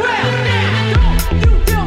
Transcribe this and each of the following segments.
Well, now, don't you do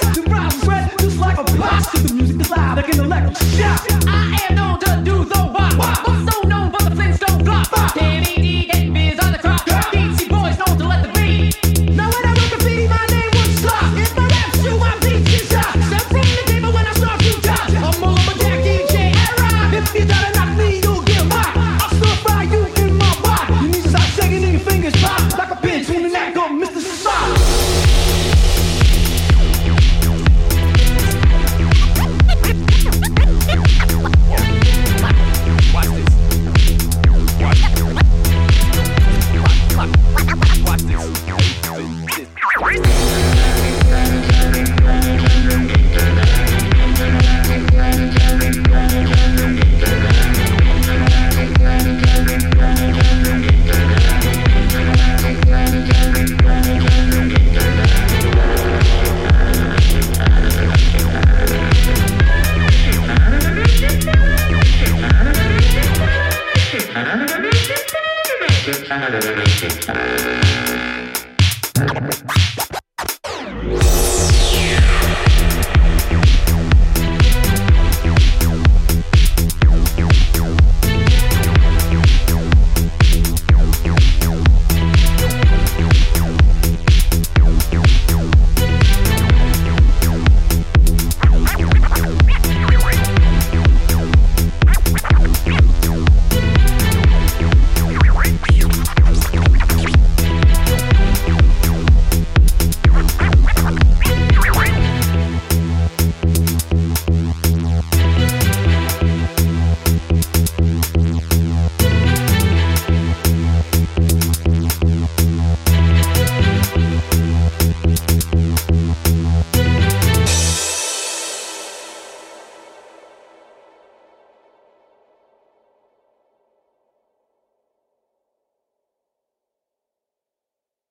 to rise and just like a blast. The music that's loud like an electric shock. I am known to do the why. So known?